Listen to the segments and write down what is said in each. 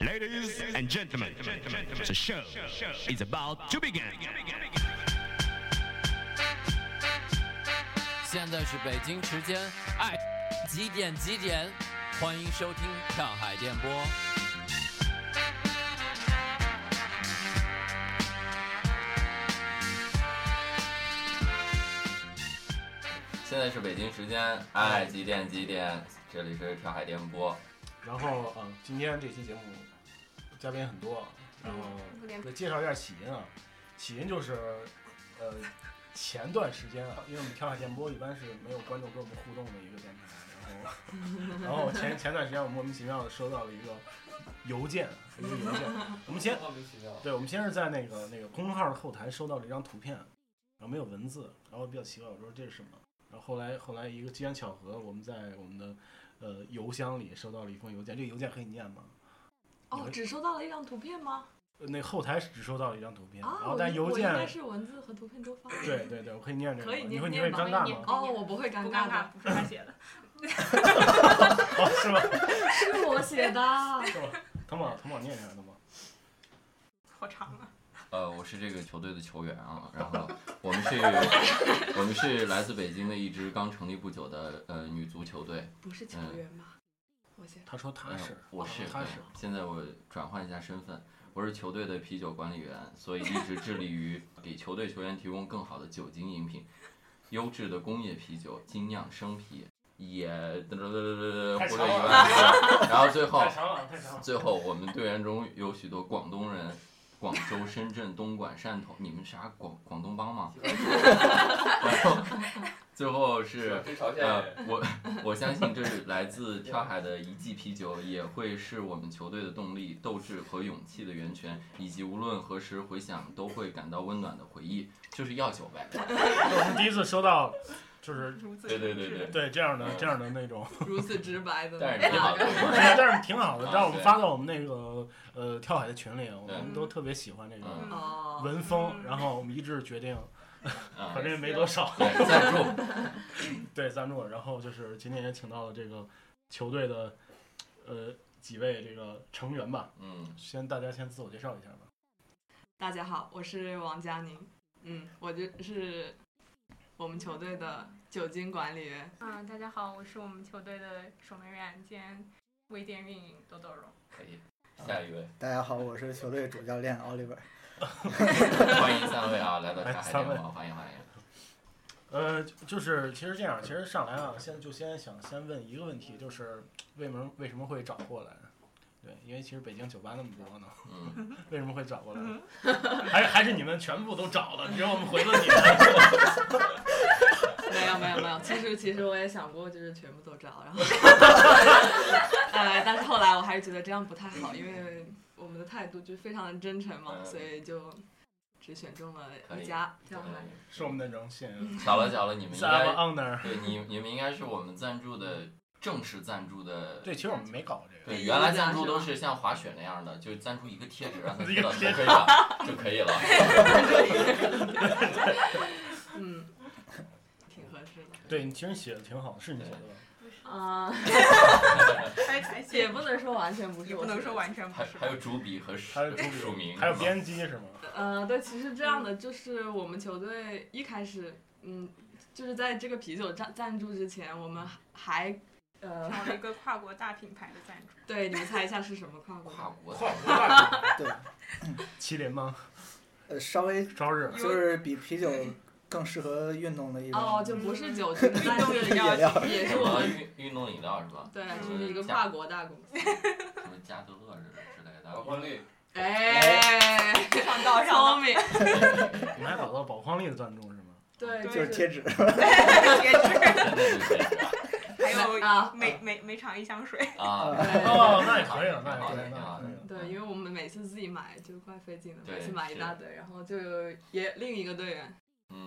Ladies and gentlemen, the show is about to begin. 现在是北京时间，哎，几点几点？欢迎收听上海电波。现在是北京时间，哎，几点几点？这里是跳海电波。然后啊，今天这期节目嘉宾很多，然后再介绍一下起因啊。起因就是呃前段时间啊，因为我们跳海电波一般是没有观众跟我们互动的一个电台，然后 然后前前段时间我莫名其妙的收到了一个邮件，一个邮件。我们先对，我们先是在那个那个公众号的后台收到了一张图片，然后没有文字，然后比较奇怪，我说这是什么？然后后来后来一个机缘巧合，我们在我们的呃邮箱里收到了一封邮件，这个邮件可以念吗？哦，只收到了一张图片吗？呃那后台只收到了一张图片，啊，然后但邮件应该是文字和图片都发。对对对，我可以念这个，可以念你会尴尬吗？哦，我不会尴尬，的，不是他写的。哦，是吗？是我写的。是吗？腾宝腾宝念一下，腾宝。好 长啊！呃，我是这个球队的球员啊，然后我们是，我们是来自北京的一支刚成立不久的呃女足球队。不是球员吗？我先。他说他嗯是，我是，他是对。现在我转换一下身份，我是球队的啤酒管理员，所以一直致力于给球队球员提供更好的酒精饮品，优质的工业啤酒、精酿生啤，也嘚嘚嘚嘚嘚太或者一万，然后最后太长了，太长了。最后，我们队员中有许多广东人，广州、深圳、东莞、汕头，你们啥广广东帮吗？然后最后是呃，我 我相信这是来自跳海的一季啤酒，也会是我们球队的动力、斗志和勇气的源泉，以及无论何时回想都会感到温暖的回忆，就是药酒呗。我们第一次收到，就是如此对对对对对这样的这样的那种，如此直白的。但是挺好的，但是挺好的，啊让我们发到我们那个呃跳海的群里，我们嗯都特别喜欢这个嗯哦。文风，然后我们一致决定，啊 反正也没多少，赞助，对赞助，然后就是今天也请到了这个球队的呃几位这个成员吧，嗯，先大家先自我介绍一下吧。大家好，我是王佳宁。嗯，我就是我们球队的酒精管理员。啊，大家好，我是我们球队的守门员兼微店运营豆豆蓉。可以，下一位。大家好，我是球队主教练奥利维。欢迎三位啊，来到来茶海三位电波，欢迎欢迎。呃，就是其实这样，其实上来啊，先就先想先问一个问题，就是为什么为什么会找过来？对，因为其实北京酒吧那么多呢，嗯，为什么会找过来？还是还是你们全部都找了，只有我们回了你们？其实我也想过，就是全部都招，然后，呃，但是后来我还是觉得这样不太好，因为我们的态度就是非常的真诚嘛，嗯所以就只选中了可以一家，这样对是我们的荣幸巧了巧了，你们应该。对你你们应该是我们赞助的正式赞助的。对，其实我们没搞这个。对，原来赞助都是是像滑雪那样的，就赞助一个贴纸，让他一个贴到头贴盔上就可以了。嗯。对你其实写的挺好，是你写的吧？啊、也不能说完全不是不能说完全不是。还有主笔和还有主笔署名，还有编辑是吗？呃，对，其实这样的就是我们球队一开始，嗯，就是在这个啤酒赞赞助之前，我们还呃，找了一个跨国大品牌的赞助，对，你们猜一下是什么跨国？跨国跨国大对，麒麟吗？呃，稍微稍日。就是比啤酒更适合运动的一种。哦，就不是酒 精，运动饮料也是我们运运动饮料是吧？对，就是一个跨国大公司。什么加德乐之之类的。宝矿力。哎，上道上聪明，你们还找到宝矿力的赞助是吗？对，就就是贴纸，贴纸，还有啊每每每场一箱水。啊，哦，那也可以了，那也可以。对，因为我们每次自己买就怪费劲的，每次买一大堆，然后就有也另一个队员，嗯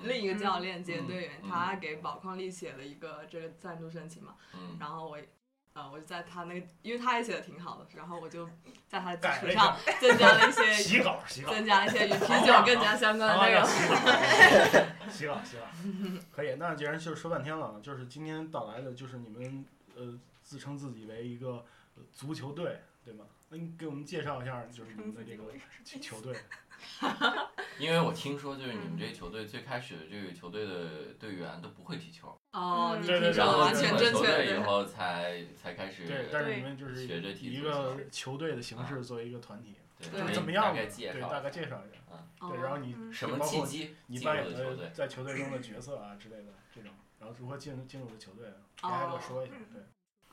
另一个教练兼队员，嗯他给宝矿力写了一个这个赞助申请嘛，嗯，然后我，呃，我就在他那个，因为他也写的挺好的，然后我就在他的基础上增加了一些，洗稿，洗稿，增加了一些与啤酒更加相关的内容。洗稿，洗稿，可以。那既然就是说半天了，就是今天到来的，就是你们呃自称自己为一个呃足球队，对吗？那你给我们介绍一下，就是你们的这个 球队。因为我听说，就是你们这球队最开始的这个球队的队员都不会踢球。哦，你听说完全正确。以后才才开始。对，但是你们就是学着踢一个球队的形式作为一个团体，对，怎么样？对，大概介绍一下。嗯。对，然后你什么契机？你扮演的在球队中的角色啊之类的这种，然后如何进进入的球队，大家给我说一下。对。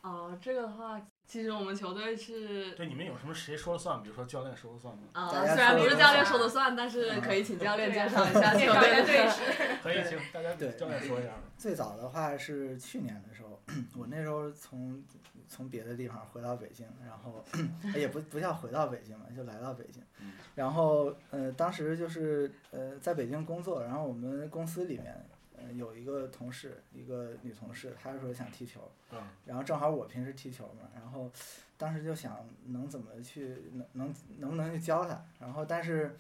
哦，这个的话。其实我们球队是对你们有什么谁说了算？比如说教练说了算吗？啊，虽然不是教练说了算，但是可以请教练介绍一下 球队队史。可以，请 大家对教练说一下。最早的话是去年的时候，我那时候从从别的地方回到北京，然后也不不叫回到北京嘛，就来到北京。然后呃，当时就是呃在北京工作，然后我们公司里面。嗯，有一个同事，一个女同事，她说想踢球，然后正好我平时踢球嘛，然后当时就想能怎么去能能能不能去教她，然后但是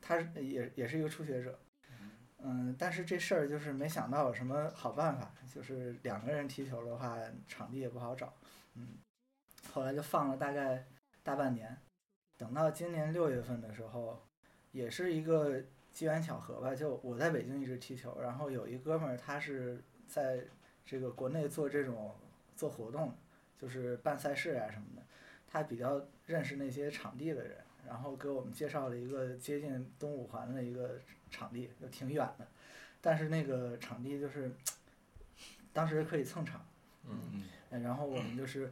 她也也是一个初学者，嗯，但是这事儿就是没想到有什么好办法，就是两个人踢球的话，场地也不好找，嗯，后来就放了大概大半年，等到今年六月份的时候，也是一个。机缘巧合吧，就我在北京一直踢球，然后有一哥们儿，他是在这个国内做这种做活动，就是办赛事啊什么的，他比较认识那些场地的人，然后给我们介绍了一个接近东五环的一个场地，就挺远的，但是那个场地就是 当时可以蹭场，嗯嗯，然后我们就是，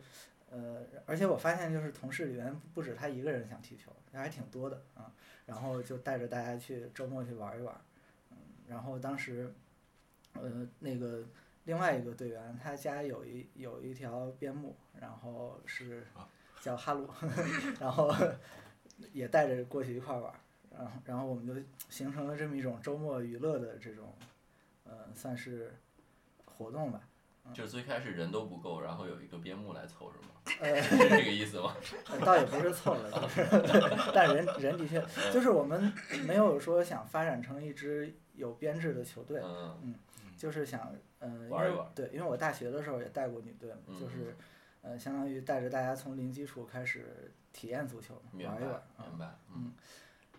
呃，而且我发现就是同事里面不止他一个人想踢球，人还挺多的啊。然后就带着大家去周末去玩一玩，嗯，然后当时，呃，那个另外一个队员他家有一有一条边牧，然后是叫哈鲁，然后 也带着过去一块玩，然后然后我们就形成了这么一种周末娱乐的这种，呃，算是活动吧。就是最开始人都不够，然后有一个边牧来凑是吗？呃，是这个意思吗？倒也不是凑了，就是，但人人的确就是我们没有说想发展成一支有编制的球队，嗯，就是想，嗯，玩一玩。对，因为我大学的时候也带过女队嘛，就是，呃，相当于带着大家从零基础开始体验足球，玩一玩，明白，嗯，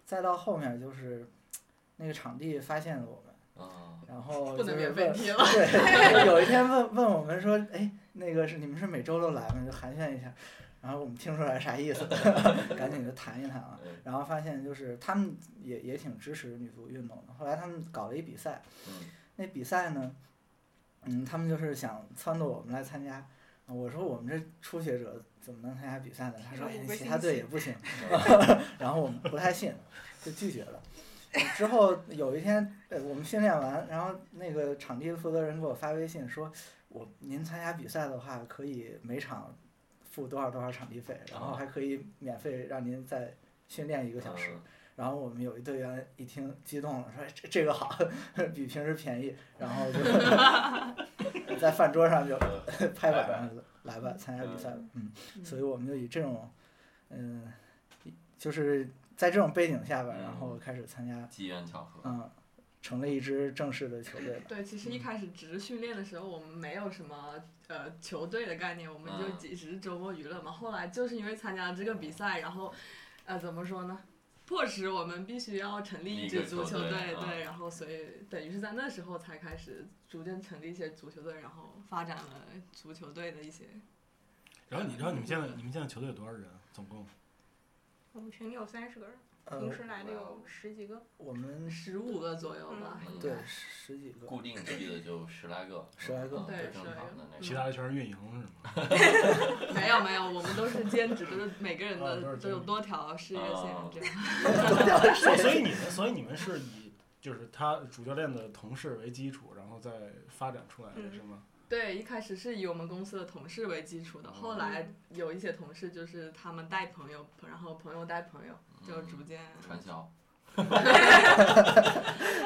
再到后面就是那个场地发现了我们。然后不能免费踢了。对，有一天问问我们说，哎，那个是你们是每周都来吗？就寒暄一下。然后我们听出来啥意思，赶紧就谈一谈啊。然后发现就是他们也也挺支持女足运动的。后来他们搞了一比赛，那比赛呢，嗯，他们就是想撺掇我们来参加。我说我们这初学者怎么能参加比赛呢？他说其他队也不行。然后我们不太信，就拒绝了。之后有一天，呃，我们训练完，然后那个场地的负责人给我发微信说，我您参加比赛的话，可以每场付多少多少场地费，然后还可以免费让您再训练一个小时。然后我们有一队员一听激动了，说这这个好，比平时便宜，然后就 在饭桌上就拍板上来吧，参加比赛嗯，所以我们就以这种，嗯，就是。在这种背景下边，然后开始参加，机缘巧合，嗯，成了一支正式的球队。对，其实一开始只是训练的时候，我们没有什么呃球队的概念，我们就只是周末娱乐嘛。后来就是因为参加了这个比赛，然后呃怎么说呢，迫使我们必须要成立一支足球队，对，然后所以等于是在那时候才开始逐渐成立一些足球队，然后发展了足球队的一些。然后你，知道你们现在你们现在球队有多少人？总共？我们群里有三十个人，平时来的有十几个。我们 十五个左右吧。对，十几个。固定去的就十来个。十来个。对，正常的那。其他的全是运营是吗？没有没有，我们都是兼职，都是每个人的都有多条事业线这样。所以你们，所以你们是以就是他主教练的同事为基础，然后再发展出来的是吗？对，一开始是以我们公司的同事为基础的，后来有一些同事就是他们带朋友，然后朋友带朋友，就逐渐传销。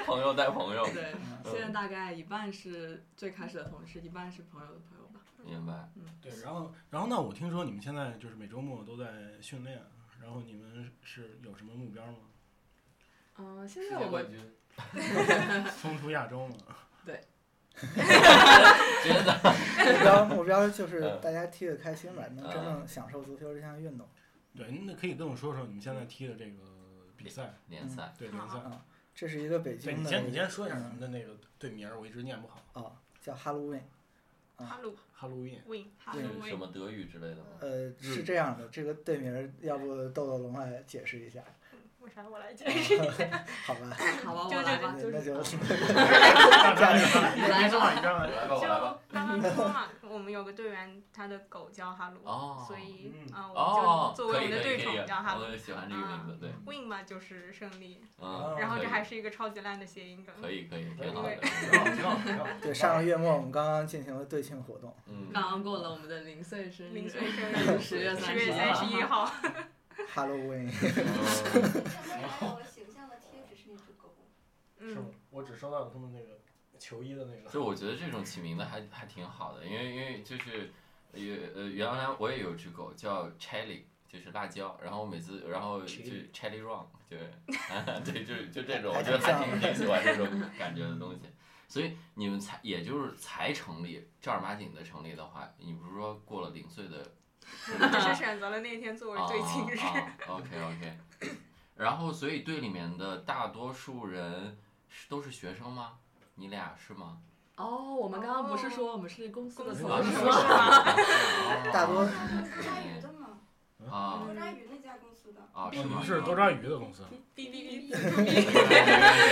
朋友带朋友。对，现在大概一半是最开始的同事，一半是朋友的朋友吧。明白。嗯。对，然后，然后那我听说你们现在就是每周末都在训练，然后你们是有什么目标吗？嗯，现在我们冲 出亚洲嘛。对。目标目标就是大家踢得开心吧，能真正享受足球这项运动。对，那可以跟我说说你们现在踢的这个比赛联赛，对联赛。啊，这是一个北京的。你先你先说一下你们的那个队名，我一直念不好。哦，叫 Halloween。哈鲁。Halloween。Win。什么德语之类的吗？呃，是这样的，这个队名要不豆豆龙来解释一下。我来解释一下？好吧，好吧，就来吧，那就。你来吧，你来吧，就刚刚说嘛，我们有个队员，他的狗叫哈鲁，所以啊，我们就作为我们的队宠叫哈鲁。我喜欢这个名字，对。Win 嘛就是胜利，嗯，然后这还是一个超级烂的谐音梗。可以可以，挺好的，挺好挺好。对，上个月末我们刚刚进行了队庆活动，嗯，刚刚过了我们的零岁生日，零岁生日十月十月三十一号。Halloween。是吗？我只收到了他们那个球衣的那个。就我觉得这种起名的还还挺好的，因为因为就是也呃原来我也有只狗叫 Chili，就是辣椒，然后每次然后就 Chili Run，对，对，就就这种，我觉得还挺挺喜欢这种感觉的东西。所以你们才也就是才成立正儿八经的成立的话，你不是说过了零岁的？只是选择了那天作为最庆日。OK OK，然后所以队里面的大多数人是。都是学生吗？你俩是吗？哦，我们刚刚不是说我们是公司的同事吗？大多。多抓鱼的嘛。啊。多抓鱼那家公司的。啊，是吗？是多抓鱼的公司。哔哔哔。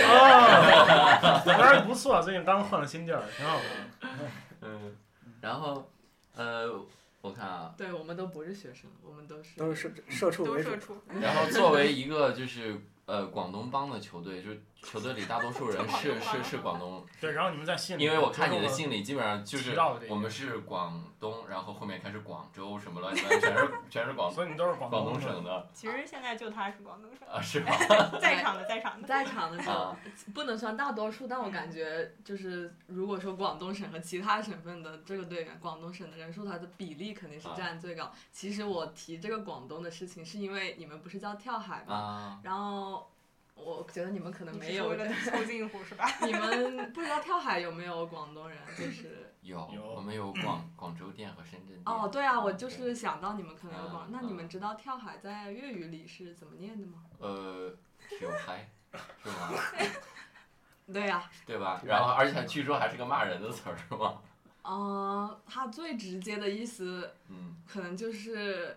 哦，多抓鱼不错，最近刚换了新地儿，挺好的。嗯，然后，呃，我看啊。对，我们都不是学生，我们都是。都是社社畜都社畜。然后作为一个就是呃广东帮的球队，就。球队里大多数人是是是广东，对，然后你们在信里，因为我看你的信里基本上就是我们是广东，然后后面开始广州什么乱七八糟，全是全是广，所以你都是广东省的。其实现在就他是广东省啊，是吗？在场的在场的在场的时候不能算大多数，但我感觉就是如果说广东省和其他省份的这个队员，广东省的人数它的比例肯定是占最高。其实我提这个广东的事情，是因为你们不是叫跳海吗？然后。我觉得你们可能没有为了 凑近乎是吧？你们不知道跳海有没有广东人？就是有，我们有广 广州店和深圳店。哦，对啊，我就是想到你们可能有广。那你们知道跳海在粤语里是怎么念的吗？呃，跳海，是吗？对呀。对吧？然后，而且据说还是个骂人的词儿，是吗？嗯，它最直接的意思，嗯，可能就是。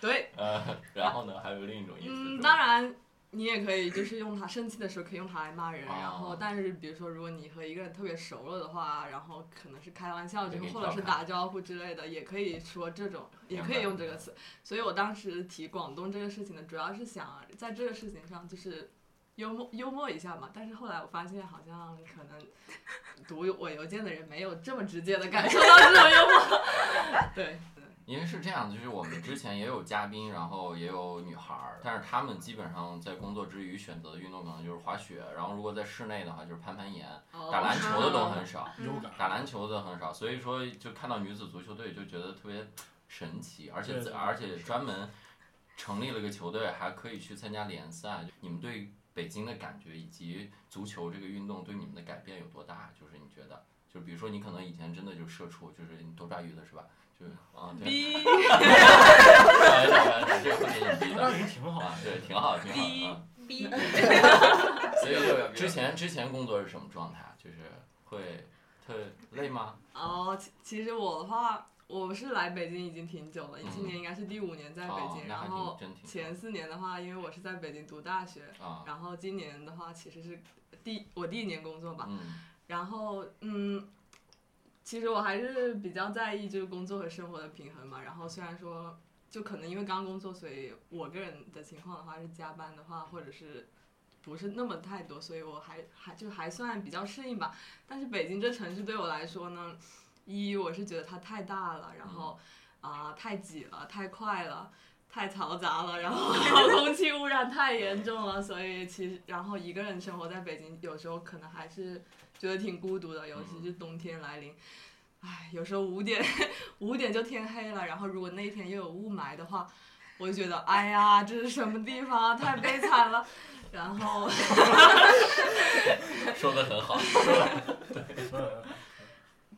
对。呃，然后呢？还有另一种意思。嗯，当然。你也可以就是用它生气的时候可以用它来骂人，然后但是比如说如果你和一个人特别熟了的话，然后可能是开玩笑之后或者是打招呼之类的，也可以说这种，也可以用这个词。所以我当时提广东这个事情呢，主要是想在这个事情上就是幽默幽默一下嘛。但是后来我发现好像可能读我邮件的人没有这么直接的感受到这种幽默，对。因为是这样，就是我们之前也有嘉宾，然后也有女孩儿，但是他们基本上在工作之余选择的运动可能就是滑雪，然后如果在室内的话就是攀攀岩，打篮球的都很少，打篮球的很少，所以说就看到女子足球队就觉得特别神奇，而且而且专门成立了个球队，还可以去参加联赛。你们对北京的感觉以及足球这个运动对你们的改变有多大？就是你觉得，就比如说你可能以前真的就社畜，就是你多抓鱼的是吧？就啊，对，逼的，挺 好，对，挺好，挺好啊。逼，所以就之前之前工作是什么状态？就是会特累吗？哦，其其实我的话，我是来北京已经挺久了，今年应该是第五年在北京，然后前四年的话，因为我是在北京读大学，然后今年的话其实是第我第一年工作吧，然后嗯。其实我还是比较在意就是工作和生活的平衡嘛。然后虽然说，就可能因为刚工作，所以我个人的情况的话是加班的话，或者是不是那么太多，所以我还还就还算比较适应吧。但是北京这城市对我来说呢，一我是觉得它太大了，然后啊太挤了，太快了。太嘈杂了，然后 空气污染太严重了，所以其实然后一个人生活在北京，有时候可能还是觉得挺孤独的，尤其是冬天来临。唉，有时候五点五点就天黑了，然后如果那一天又有雾霾的话，我就觉得哎呀，这是什么地方啊，太悲惨了。然后，说的很好，对，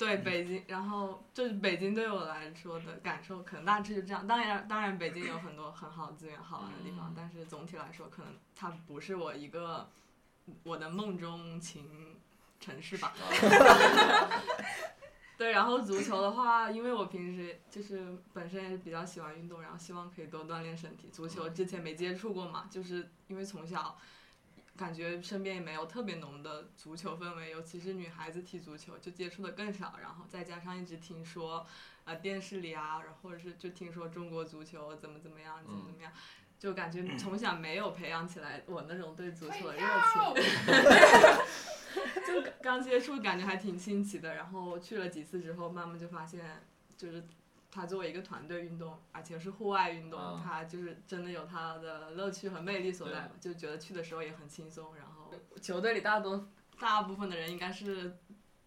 对北京，然后就是北京对我来说的感受，可能大致就这样。当然，当然北京有很多很好的资源、好玩的地方，但是总体来说，可能它不是我一个我的梦中情城市吧。对，然后足球的话，因为我平时就是本身也是比较喜欢运动，然后希望可以多锻炼身体。足球之前没接触过嘛，就是因为从小感觉身边也没有特别浓的足球氛围，尤其是女孩子踢足球就接触的更少。然后再加上一直听说，呃，电视里啊，然后或者是就听说中国足球怎么怎么样，怎么怎么样，就感觉从小没有培养起来我那种对足球的热情。就刚接触，感觉还挺新奇的。然后去了几次之后，慢慢就发现，就是它作为一个团队运动，而且是户外运动，它就是真的有它的乐趣和魅力所在。就觉得去的时候也很轻松。然后球队里大多大部分的人应该是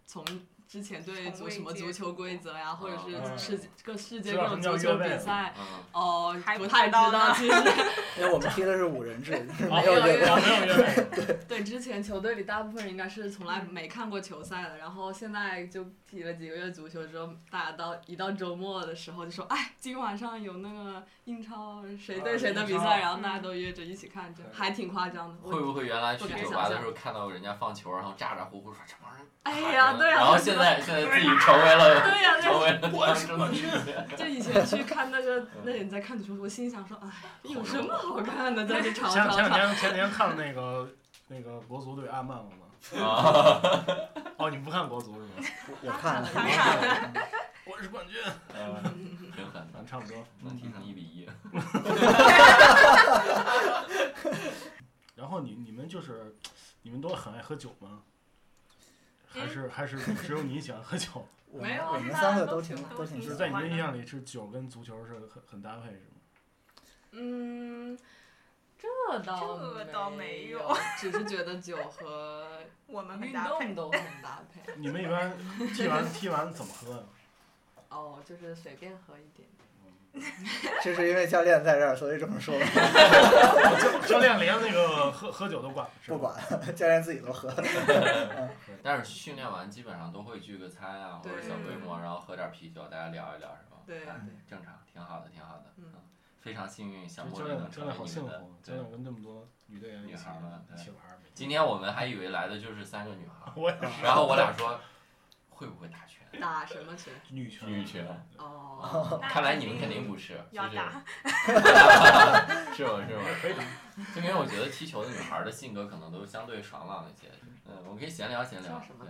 从。之前对足什么足球规则呀，或者是世各世界各种足球比赛，哦，不太知道其实。因为我们踢的是五人制，没有越位。对对，之前球队里大部分人应该是从来没看过球赛的，然后现在就踢了几个月足球之后，大家到一到周末的时候就说，哎，今晚上有那个英超谁对谁的比赛，然后大家都约着一起看，就还挺夸张的。会不会原来去酒吧的时候看到人家放球，然后咋咋呼呼说这帮人？哎呀，对呀。然后现在现在自己成为了，对呀，成为了我是冠军。就以前去看那个那人在看足球，我心想说，哎，有什么好看的，在这吵吵吵。前前两天前两天看那个那个国足对阿曼了吗？啊。哦，你不看国足是吗？我看了。我是冠军。挺狠，咱差不多能踢成一比一。然后你你们就是你们都很爱喝酒吗？还是还是只有你喜欢喝酒？没有，我们三个都挺都挺。是在你的印象里，是酒跟足球是很很搭配，是吗？嗯，这倒这倒没有，只是觉得酒和 我们运动都很搭配。你们一般踢完踢完怎么喝呀？哦，就是随便喝一点。这是因为教练在这儿，所以这么说。教练连那个喝喝酒都管？不管，教练自己都喝。但是训练完基本上都会聚个餐啊，或者小规模，然后喝点啤酒，大家聊一聊，是吧？对，正常，挺好的，挺好的。嗯。非常幸运，小教练教练好幸福，教练跟那么多女队员女孩们一起玩。今天我们还以为来的就是三个女孩，我也是。然后我俩说，会不会打拳？打什么拳？女拳。女拳。哦。看来你们肯定不是。要打。是吗？是吗？可以打。就因为我觉得踢球的女孩的性格可能都相对爽朗一些。嗯，我们可以闲聊闲聊。什么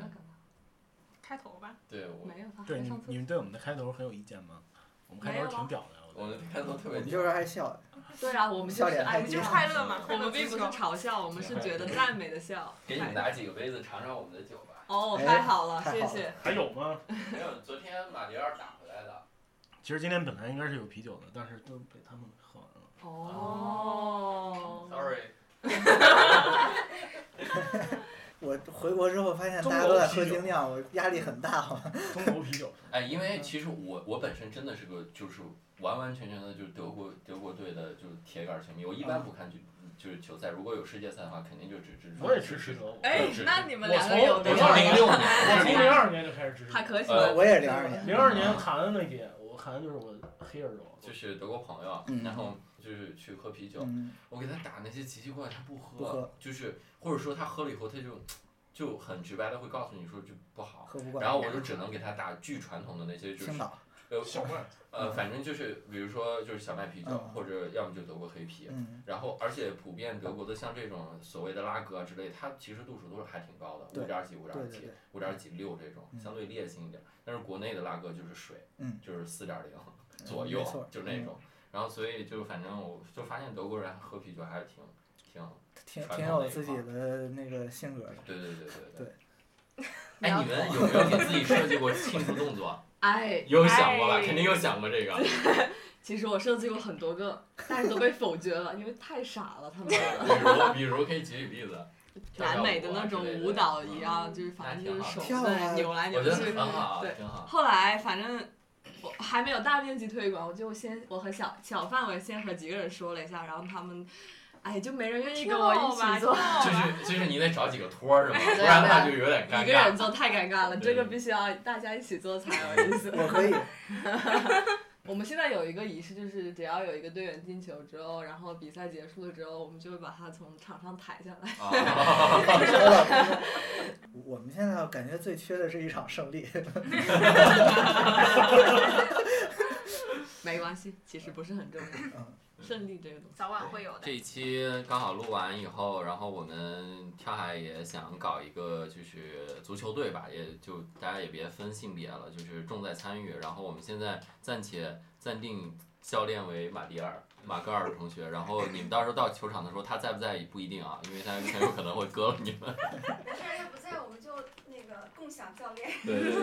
开头吧。对，我。没有。对，你你们对我们的开头很有意见吗？我们开头挺屌的。我们开头特别。就是爱笑。对啊，我们笑点我们就快乐嘛。我们并不是嘲笑，我们是觉得赞美的笑。给你们拿几个杯子尝尝我们的酒吧。哦，太好了，谢谢。还有吗？没有，昨天马迭尔打回来的。其实今天本来应该是有啤酒的，但是都被他们喝完了。哦。Sorry。我回国之后发现大家都在喝精酿，我压力很大。中国啤酒。哎，因为其实我我本身真的是个就是完完全全的就是德国德国队的就是铁杆球迷，我一般不看就。就是球赛，如果有世界赛的话，肯定就只支持。我也支持德国。哎，那你们两个有？我从零六年，我从零二年就开始支持。还可以。我也是零二年。零二年卡恩那届，我卡恩就是我黑耳朵。就是德国朋友，然后就是去喝啤酒，我给他打那些奇奇怪怪，他不喝，就是或者说他喝了以后他就就很直白的会告诉你说就不好，然后我就只能给他打巨传统的那些就是。呃，小麦，呃，反正就是，比如说就是小麦啤酒，或者要么就德国黑啤，然后而且普遍德国的像这种所谓的拉格啊之类，它其实度数都是还挺高的，五点几、五点几、五点几六这种，相对烈性一点。但是国内的拉格就是水，就是四点零左右，就那种。然后所以就反正我就发现德国人喝啤酒还是挺挺挺挺有自己的那个性格的。对对对对对。哎，你们有没有给自己设计过庆祝动作？哎，有想过吧？肯定有想过这个。其实我设计过很多个，但是都被否决了，因为太傻了，他们。比 如，比如可以举举例子。南美的那种舞蹈一样，就是反正就是手在扭来扭去。对，后来反正我还没有大面积推广，我就先我和小小范围先和几个人说了一下，然后他们。哎，就没人愿意跟我一起做。就是就是你得找几个托儿是吧？不然他就有点尴尬。一个人做太尴尬了，这个必须要大家一起做才有意思。我可以。我们现在有一个仪式，就是只要有一个队员进球之后，然后比赛结束了之后，我们就会把他从场上抬下来。我们现在感觉最缺的是一场胜利。没关系，其实不是很重要。胜利这个东西，早晚会有的。这一期刚好录完以后，然后我们跳海也想搞一个就是足球队吧，也就大家也别分性别了，就是重在参与。然后我们现在暂且暂定教练为马迪尔。马格尔同学，然后你们到时候到球场的时候，他在不在也不一定啊，因为他很有可能会割了你们。没事，要不在我们就那个共享教练。对 对对。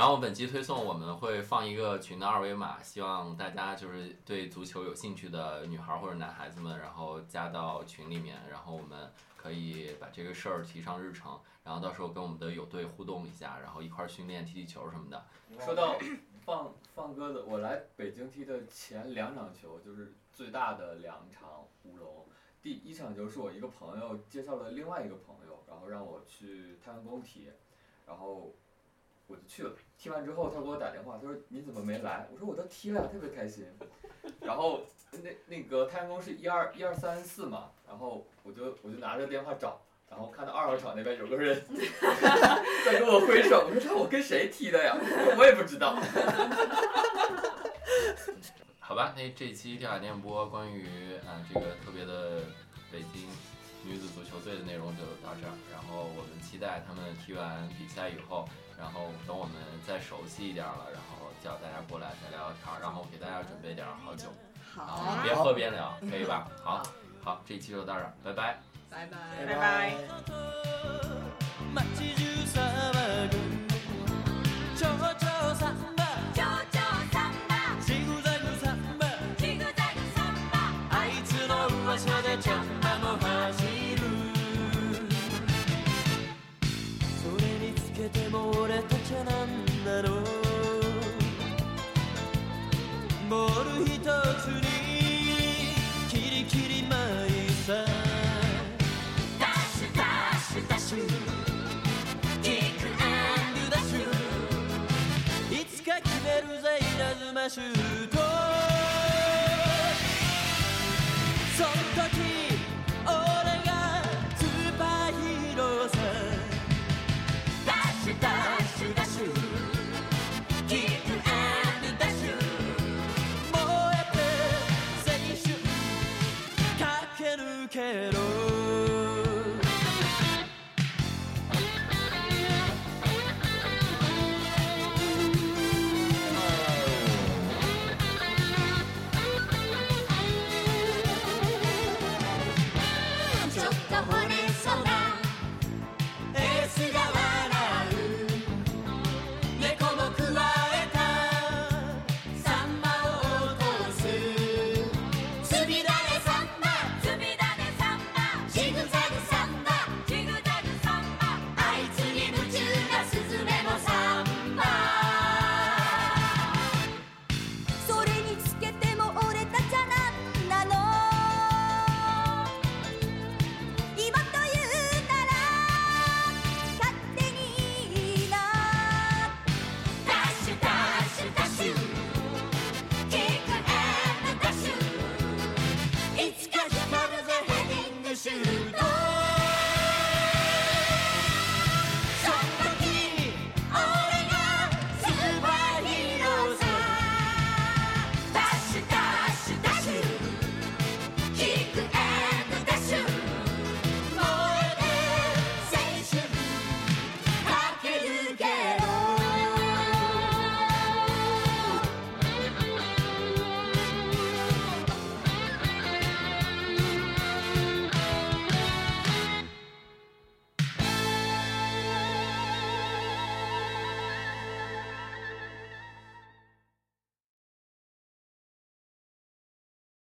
然后本期推送我们会放一个群的二维码，希望大家就是对足球有兴趣的女孩或者男孩子们，然后加到群里面，然后我们可以把这个事儿提上日程，然后到时候跟我们的友队互动一下，然后一块儿训练踢踢球什么的。说到放放鸽子，我来北京踢的前两场球就是。最大的两场乌龙，第一场球是我一个朋友介绍了另外一个朋友，然后让我去太阳宫踢，然后我就去了。踢完之后，他给我打电话，他说你怎么没来？我说我都踢了，特别开心。然后那那个太阳宫是一二一二三四嘛，然后我就我就拿着电话找，然后看到二号场那边有个人 在跟我挥手，我说我跟谁踢的呀？我也不知道。好吧，那这期跳海电波关于啊这个特别的北京女子足球队的内容就到这儿。然后我们期待他们踢完比赛以后，然后等我们再熟悉一点了，然后叫大家过来再聊聊天，然后给大家准备点好酒，好，边喝边聊，可以吧？好，好，这期就到这儿，拜拜，拜拜，拜拜。I'm